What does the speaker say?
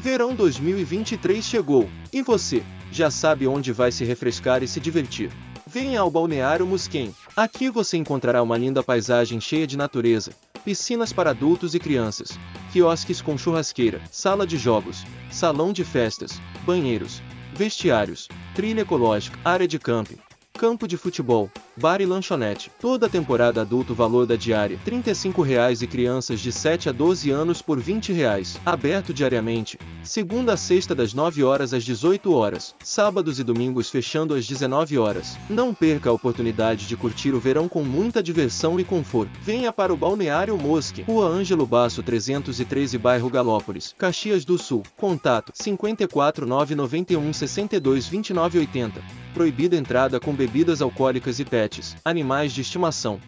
Verão 2023 chegou, e você, já sabe onde vai se refrescar e se divertir. Venha ao Balneário Musquem. Aqui você encontrará uma linda paisagem cheia de natureza, piscinas para adultos e crianças, quiosques com churrasqueira, sala de jogos, salão de festas, banheiros, vestiários, trilha ecológica, área de camping, campo de futebol, bar e lanchonete. Toda temporada adulto valor da diária R$ 35,00 e crianças de 7 a 12 anos por R$ 20,00. Aberto diariamente, segunda a sexta das 9 horas às 18 horas, sábados e domingos fechando às 19 horas. Não perca a oportunidade de curtir o verão com muita diversão e conforto. Venha para o Balneário Mosque, Rua Ângelo Basso 313 bairro Galópolis, Caxias do Sul. Contato 54 991 62 29 80. Proibida entrada com bebidas alcoólicas e pets, animais de estimação.